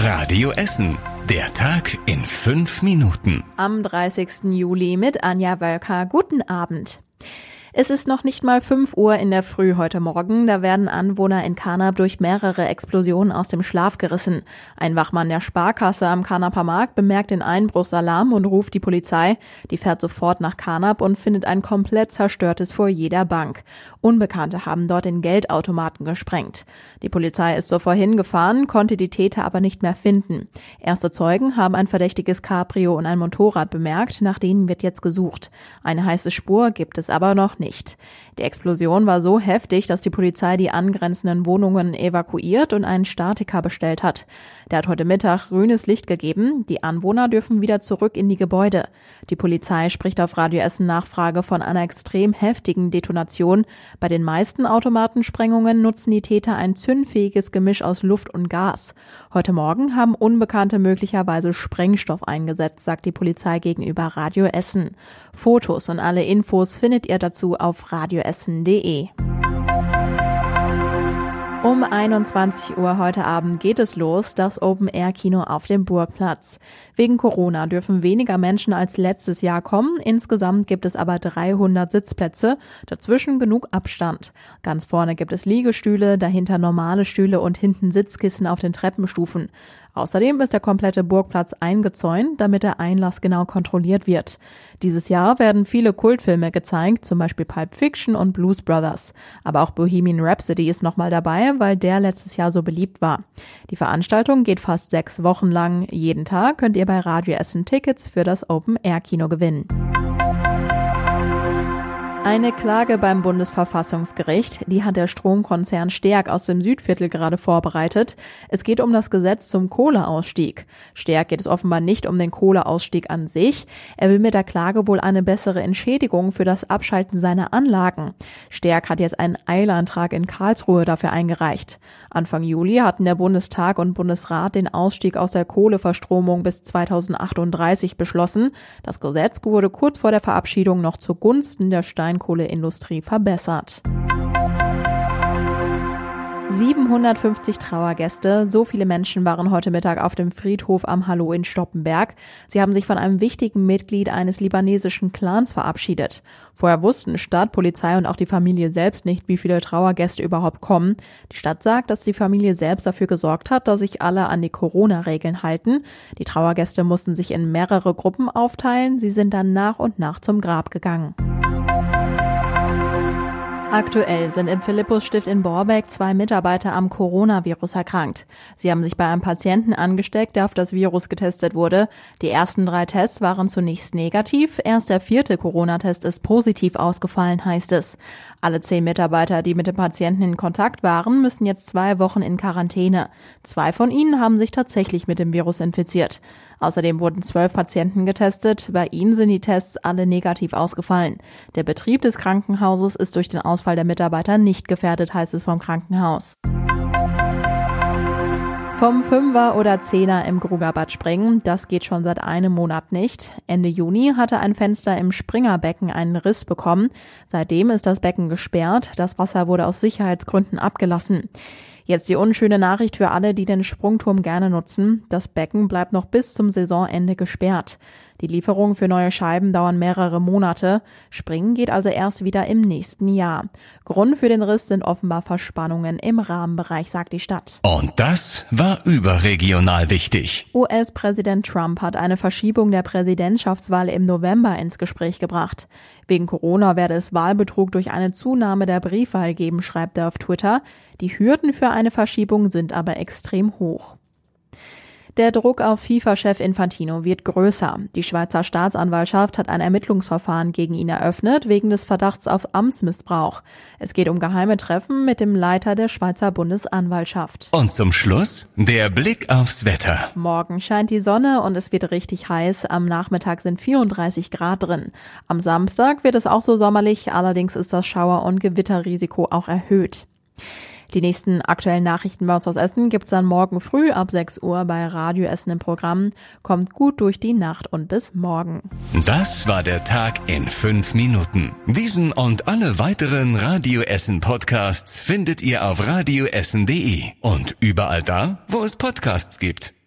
Radio Essen. Der Tag in fünf Minuten. Am 30. Juli mit Anja Wölker. Guten Abend. Es ist noch nicht mal 5 Uhr in der Früh heute Morgen. Da werden Anwohner in Kanab durch mehrere Explosionen aus dem Schlaf gerissen. Ein Wachmann der Sparkasse am Kanaper Markt bemerkt den Einbruchsalarm und ruft die Polizei. Die fährt sofort nach Kanab und findet ein komplett zerstörtes Foyer der Bank. Unbekannte haben dort den Geldautomaten gesprengt. Die Polizei ist zuvor hingefahren, konnte die Täter aber nicht mehr finden. Erste Zeugen haben ein verdächtiges Cabrio und ein Motorrad bemerkt, nach denen wird jetzt gesucht. Eine heiße Spur gibt es aber noch nicht. Die Explosion war so heftig, dass die Polizei die angrenzenden Wohnungen evakuiert und einen Statiker bestellt hat. Der hat heute Mittag grünes Licht gegeben. Die Anwohner dürfen wieder zurück in die Gebäude. Die Polizei spricht auf Radio Essen Nachfrage von einer extrem heftigen Detonation. Bei den meisten Automatensprengungen nutzen die Täter ein zündfähiges Gemisch aus Luft und Gas. Heute Morgen haben Unbekannte möglicherweise Sprengstoff eingesetzt, sagt die Polizei gegenüber Radio Essen. Fotos und alle Infos findet ihr auf radioessen.de. Um 21 Uhr heute Abend geht es los, das Open-Air-Kino auf dem Burgplatz. Wegen Corona dürfen weniger Menschen als letztes Jahr kommen. Insgesamt gibt es aber 300 Sitzplätze, dazwischen genug Abstand. Ganz vorne gibt es Liegestühle, dahinter normale Stühle und hinten Sitzkissen auf den Treppenstufen. Außerdem ist der komplette Burgplatz eingezäunt, damit der Einlass genau kontrolliert wird. Dieses Jahr werden viele Kultfilme gezeigt, zum Beispiel Pulp Fiction und Blues Brothers. Aber auch Bohemian Rhapsody ist nochmal dabei, weil der letztes Jahr so beliebt war. Die Veranstaltung geht fast sechs Wochen lang. Jeden Tag könnt ihr bei Radio Essen Tickets für das Open Air Kino gewinnen. Eine Klage beim Bundesverfassungsgericht, die hat der Stromkonzern Stärk aus dem Südviertel gerade vorbereitet. Es geht um das Gesetz zum Kohleausstieg. Stärk geht es offenbar nicht um den Kohleausstieg an sich. Er will mit der Klage wohl eine bessere Entschädigung für das Abschalten seiner Anlagen. Stärk hat jetzt einen Eilantrag in Karlsruhe dafür eingereicht. Anfang Juli hatten der Bundestag und Bundesrat den Ausstieg aus der Kohleverstromung bis 2038 beschlossen. Das Gesetz wurde kurz vor der Verabschiedung noch zugunsten der Stein Steinkohleindustrie verbessert. 750 Trauergäste, so viele Menschen waren heute Mittag auf dem Friedhof am Hallo in Stoppenberg. Sie haben sich von einem wichtigen Mitglied eines libanesischen Clans verabschiedet. Vorher wussten Stadt, Polizei und auch die Familie selbst nicht, wie viele Trauergäste überhaupt kommen. Die Stadt sagt, dass die Familie selbst dafür gesorgt hat, dass sich alle an die Corona-Regeln halten. Die Trauergäste mussten sich in mehrere Gruppen aufteilen. Sie sind dann nach und nach zum Grab gegangen. Aktuell sind im Philippusstift in Borbeck zwei Mitarbeiter am Coronavirus erkrankt. Sie haben sich bei einem Patienten angesteckt, der auf das Virus getestet wurde. Die ersten drei Tests waren zunächst negativ. Erst der vierte Corona-Test ist positiv ausgefallen, heißt es. Alle zehn Mitarbeiter, die mit dem Patienten in Kontakt waren, müssen jetzt zwei Wochen in Quarantäne. Zwei von ihnen haben sich tatsächlich mit dem Virus infiziert. Außerdem wurden zwölf Patienten getestet. Bei ihnen sind die Tests alle negativ ausgefallen. Der Betrieb des Krankenhauses ist durch den Ausfall der Mitarbeiter nicht gefährdet, heißt es vom Krankenhaus. Vom Fünfer oder Zehner im Grugerbad springen, das geht schon seit einem Monat nicht. Ende Juni hatte ein Fenster im Springerbecken einen Riss bekommen. Seitdem ist das Becken gesperrt. Das Wasser wurde aus Sicherheitsgründen abgelassen. Jetzt die unschöne Nachricht für alle, die den Sprungturm gerne nutzen. Das Becken bleibt noch bis zum Saisonende gesperrt. Die Lieferungen für neue Scheiben dauern mehrere Monate. Springen geht also erst wieder im nächsten Jahr. Grund für den Riss sind offenbar Verspannungen im Rahmenbereich, sagt die Stadt. Und das war überregional wichtig. US-Präsident Trump hat eine Verschiebung der Präsidentschaftswahl im November ins Gespräch gebracht. Wegen Corona werde es Wahlbetrug durch eine Zunahme der Briefwahl geben, schreibt er auf Twitter. Die Hürden für eine Verschiebung sind aber extrem hoch. Der Druck auf FIFA-Chef Infantino wird größer. Die Schweizer Staatsanwaltschaft hat ein Ermittlungsverfahren gegen ihn eröffnet, wegen des Verdachts auf Amtsmissbrauch. Es geht um geheime Treffen mit dem Leiter der Schweizer Bundesanwaltschaft. Und zum Schluss der Blick aufs Wetter. Morgen scheint die Sonne und es wird richtig heiß. Am Nachmittag sind 34 Grad drin. Am Samstag wird es auch so sommerlich, allerdings ist das Schauer- und Gewitterrisiko auch erhöht. Die nächsten aktuellen Nachrichten bei uns aus Essen gibt's dann morgen früh ab 6 Uhr bei Radio Essen im Programm. Kommt gut durch die Nacht und bis morgen. Das war der Tag in fünf Minuten. Diesen und alle weiteren Radio Essen Podcasts findet ihr auf radioessen.de und überall da, wo es Podcasts gibt.